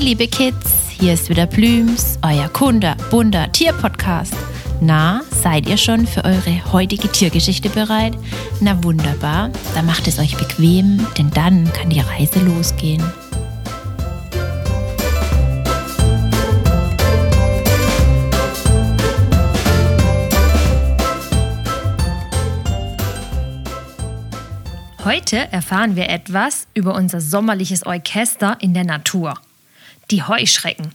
Hey liebe Kids, hier ist wieder Blüms, euer Kunde, bunter Tierpodcast. Na, seid ihr schon für eure heutige Tiergeschichte bereit? Na wunderbar, dann macht es euch bequem, denn dann kann die Reise losgehen. Heute erfahren wir etwas über unser sommerliches Orchester in der Natur. Die Heuschrecken.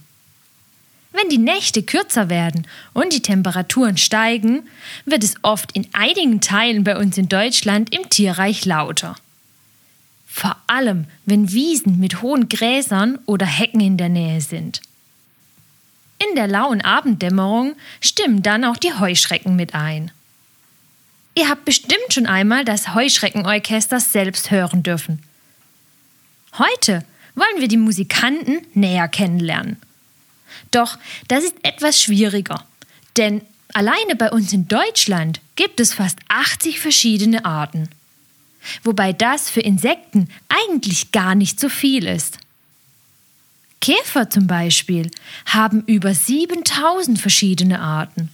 Wenn die Nächte kürzer werden und die Temperaturen steigen, wird es oft in einigen Teilen bei uns in Deutschland im Tierreich lauter. Vor allem, wenn Wiesen mit hohen Gräsern oder Hecken in der Nähe sind. In der lauen Abenddämmerung stimmen dann auch die Heuschrecken mit ein. Ihr habt bestimmt schon einmal das Heuschreckenorchester selbst hören dürfen. Heute wollen wir die Musikanten näher kennenlernen. Doch das ist etwas schwieriger, denn alleine bei uns in Deutschland gibt es fast 80 verschiedene Arten. Wobei das für Insekten eigentlich gar nicht so viel ist. Käfer zum Beispiel haben über 7000 verschiedene Arten.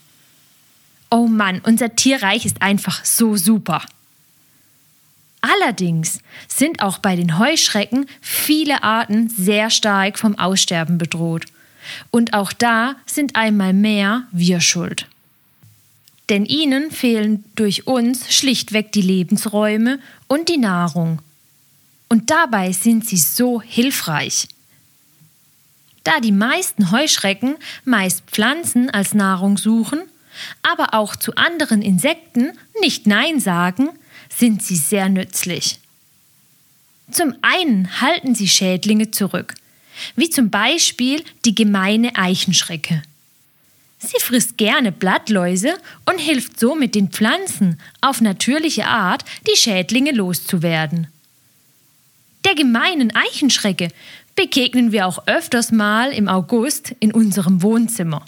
Oh Mann, unser Tierreich ist einfach so super. Allerdings sind auch bei den Heuschrecken viele Arten sehr stark vom Aussterben bedroht. Und auch da sind einmal mehr wir schuld. Denn ihnen fehlen durch uns schlichtweg die Lebensräume und die Nahrung. Und dabei sind sie so hilfreich. Da die meisten Heuschrecken meist Pflanzen als Nahrung suchen, aber auch zu anderen Insekten nicht Nein sagen, sind sie sehr nützlich. Zum einen halten sie Schädlinge zurück, wie zum Beispiel die gemeine Eichenschrecke. Sie frisst gerne Blattläuse und hilft somit den Pflanzen auf natürliche Art, die Schädlinge loszuwerden. Der gemeinen Eichenschrecke begegnen wir auch öfters mal im August in unserem Wohnzimmer.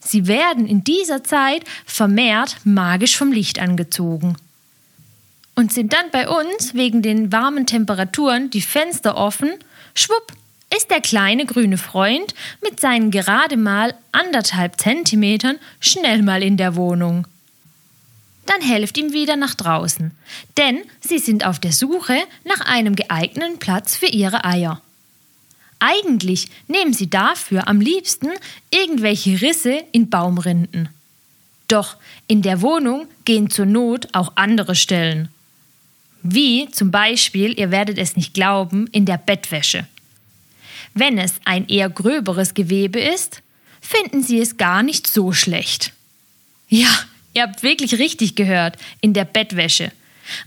Sie werden in dieser Zeit vermehrt magisch vom Licht angezogen. Und sind dann bei uns wegen den warmen Temperaturen die Fenster offen, schwupp, ist der kleine grüne Freund mit seinen gerade mal anderthalb Zentimetern schnell mal in der Wohnung. Dann helft ihm wieder nach draußen, denn sie sind auf der Suche nach einem geeigneten Platz für ihre Eier. Eigentlich nehmen sie dafür am liebsten irgendwelche Risse in Baumrinden. Doch in der Wohnung gehen zur Not auch andere Stellen. Wie zum Beispiel, ihr werdet es nicht glauben, in der Bettwäsche. Wenn es ein eher gröberes Gewebe ist, finden sie es gar nicht so schlecht. Ja, ihr habt wirklich richtig gehört, in der Bettwäsche.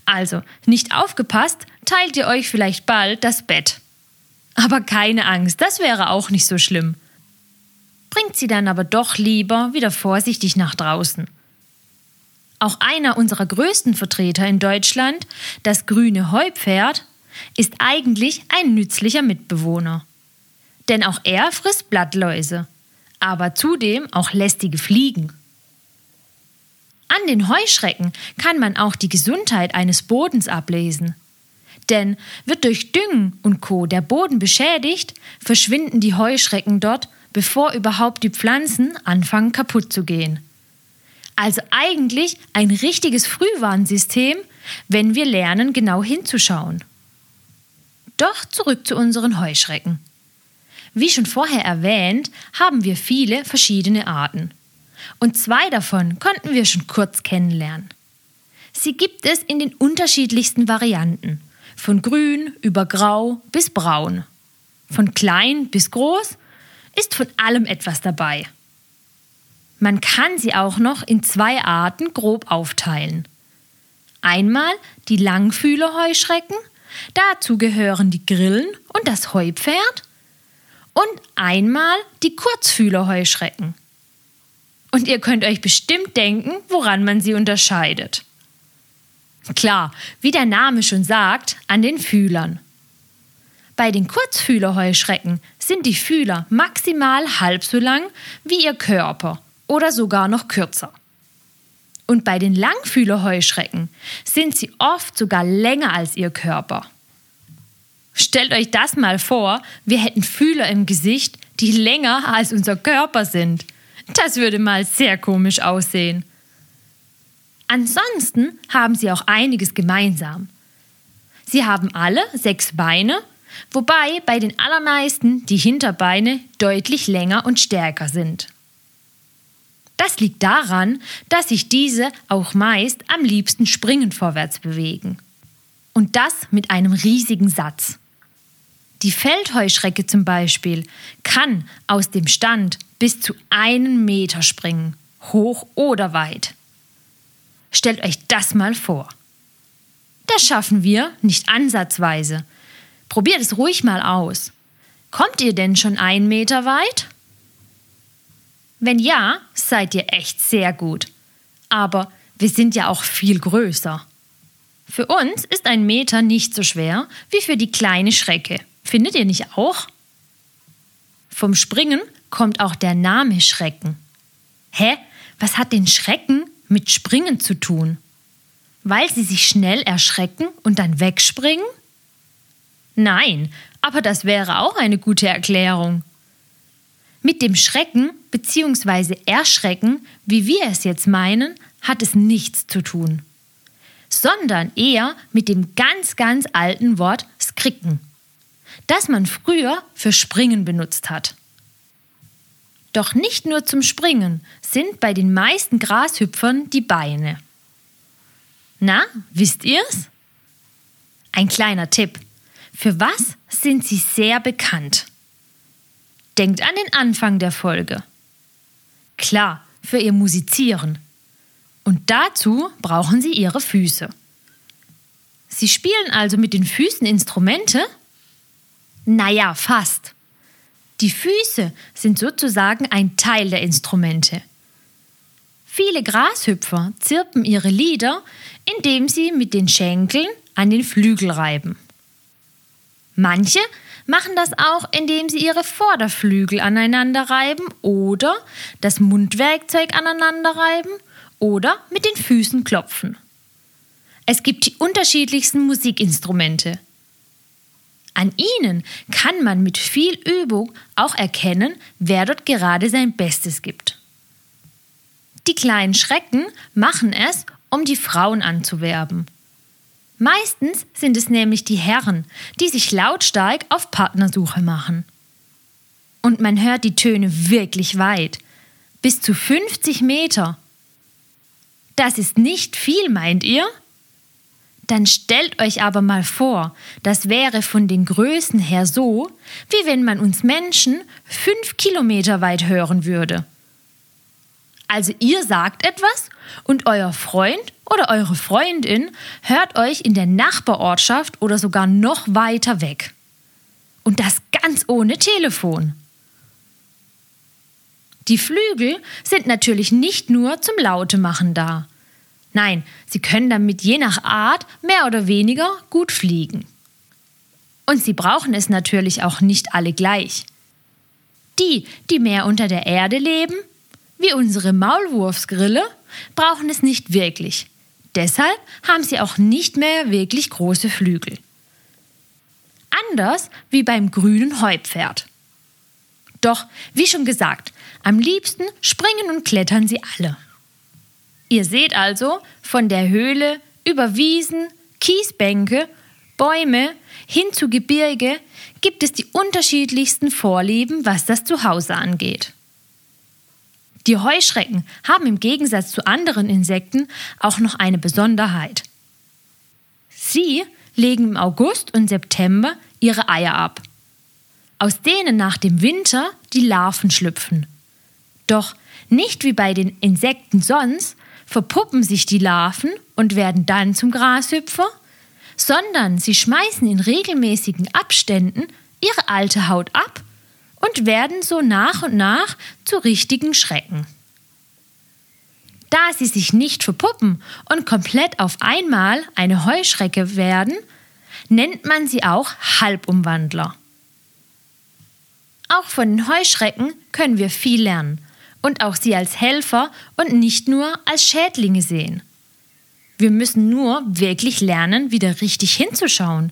Also, nicht aufgepasst, teilt ihr euch vielleicht bald das Bett. Aber keine Angst, das wäre auch nicht so schlimm. Bringt sie dann aber doch lieber wieder vorsichtig nach draußen. Auch einer unserer größten Vertreter in Deutschland, das grüne Heupferd, ist eigentlich ein nützlicher Mitbewohner. Denn auch er frisst Blattläuse, aber zudem auch lästige Fliegen. An den Heuschrecken kann man auch die Gesundheit eines Bodens ablesen. Denn wird durch Düngen und Co. der Boden beschädigt, verschwinden die Heuschrecken dort, bevor überhaupt die Pflanzen anfangen kaputt zu gehen. Also eigentlich ein richtiges Frühwarnsystem, wenn wir lernen, genau hinzuschauen. Doch zurück zu unseren Heuschrecken. Wie schon vorher erwähnt, haben wir viele verschiedene Arten. Und zwei davon konnten wir schon kurz kennenlernen. Sie gibt es in den unterschiedlichsten Varianten von grün über grau bis braun. Von klein bis groß ist von allem etwas dabei. Man kann sie auch noch in zwei Arten grob aufteilen. Einmal die Langfühlerheuschrecken, dazu gehören die Grillen und das Heupferd, und einmal die Kurzfühlerheuschrecken. Und ihr könnt euch bestimmt denken, woran man sie unterscheidet. Klar, wie der Name schon sagt, an den Fühlern. Bei den Kurzfühlerheuschrecken sind die Fühler maximal halb so lang wie ihr Körper oder sogar noch kürzer. Und bei den Langfühlerheuschrecken sind sie oft sogar länger als ihr Körper. Stellt euch das mal vor, wir hätten Fühler im Gesicht, die länger als unser Körper sind. Das würde mal sehr komisch aussehen. Ansonsten haben sie auch einiges gemeinsam. Sie haben alle sechs Beine, wobei bei den allermeisten die Hinterbeine deutlich länger und stärker sind. Das liegt daran, dass sich diese auch meist am liebsten springend vorwärts bewegen. Und das mit einem riesigen Satz. Die Feldheuschrecke zum Beispiel kann aus dem Stand bis zu einen Meter springen, hoch oder weit. Stellt euch das mal vor. Das schaffen wir nicht ansatzweise. Probiert es ruhig mal aus. Kommt ihr denn schon einen Meter weit? Wenn ja, seid ihr echt sehr gut. Aber wir sind ja auch viel größer. Für uns ist ein Meter nicht so schwer wie für die kleine Schrecke. Findet ihr nicht auch? Vom Springen kommt auch der Name Schrecken. Hä? Was hat den Schrecken mit Springen zu tun? Weil sie sich schnell erschrecken und dann wegspringen? Nein, aber das wäre auch eine gute Erklärung. Mit dem Schrecken bzw. Erschrecken, wie wir es jetzt meinen, hat es nichts zu tun, sondern eher mit dem ganz, ganz alten Wort Skricken das man früher für Springen benutzt hat. Doch nicht nur zum Springen sind bei den meisten Grashüpfern die Beine. Na, wisst ihr's? Ein kleiner Tipp. Für was sind sie sehr bekannt? Denkt an den Anfang der Folge. Klar, für ihr Musizieren. Und dazu brauchen sie ihre Füße. Sie spielen also mit den Füßen Instrumente naja, fast. Die Füße sind sozusagen ein Teil der Instrumente. Viele Grashüpfer zirpen ihre Lieder, indem sie mit den Schenkeln an den Flügel reiben. Manche machen das auch, indem sie ihre Vorderflügel aneinander reiben oder das Mundwerkzeug aneinander reiben oder mit den Füßen klopfen. Es gibt die unterschiedlichsten Musikinstrumente. An ihnen kann man mit viel Übung auch erkennen, wer dort gerade sein Bestes gibt. Die kleinen Schrecken machen es, um die Frauen anzuwerben. Meistens sind es nämlich die Herren, die sich lautstark auf Partnersuche machen. Und man hört die Töne wirklich weit, bis zu 50 Meter. Das ist nicht viel, meint ihr? Dann stellt euch aber mal vor, das wäre von den Größen her so, wie wenn man uns Menschen fünf Kilometer weit hören würde. Also ihr sagt etwas und euer Freund oder eure Freundin hört euch in der Nachbarortschaft oder sogar noch weiter weg. Und das ganz ohne Telefon. Die Flügel sind natürlich nicht nur zum Lautemachen da. Nein, sie können damit je nach Art mehr oder weniger gut fliegen. Und sie brauchen es natürlich auch nicht alle gleich. Die, die mehr unter der Erde leben, wie unsere Maulwurfsgrille, brauchen es nicht wirklich. Deshalb haben sie auch nicht mehr wirklich große Flügel. Anders wie beim grünen Heupferd. Doch, wie schon gesagt, am liebsten springen und klettern sie alle. Ihr seht also, von der Höhle über Wiesen, Kiesbänke, Bäume hin zu Gebirge gibt es die unterschiedlichsten Vorlieben, was das Zuhause angeht. Die Heuschrecken haben im Gegensatz zu anderen Insekten auch noch eine Besonderheit. Sie legen im August und September ihre Eier ab, aus denen nach dem Winter die Larven schlüpfen. Doch nicht wie bei den Insekten sonst, verpuppen sich die Larven und werden dann zum Grashüpfer, sondern sie schmeißen in regelmäßigen Abständen ihre alte Haut ab und werden so nach und nach zu richtigen Schrecken. Da sie sich nicht verpuppen und komplett auf einmal eine Heuschrecke werden, nennt man sie auch Halbumwandler. Auch von den Heuschrecken können wir viel lernen und auch sie als Helfer und nicht nur als Schädlinge sehen. Wir müssen nur wirklich lernen, wieder richtig hinzuschauen.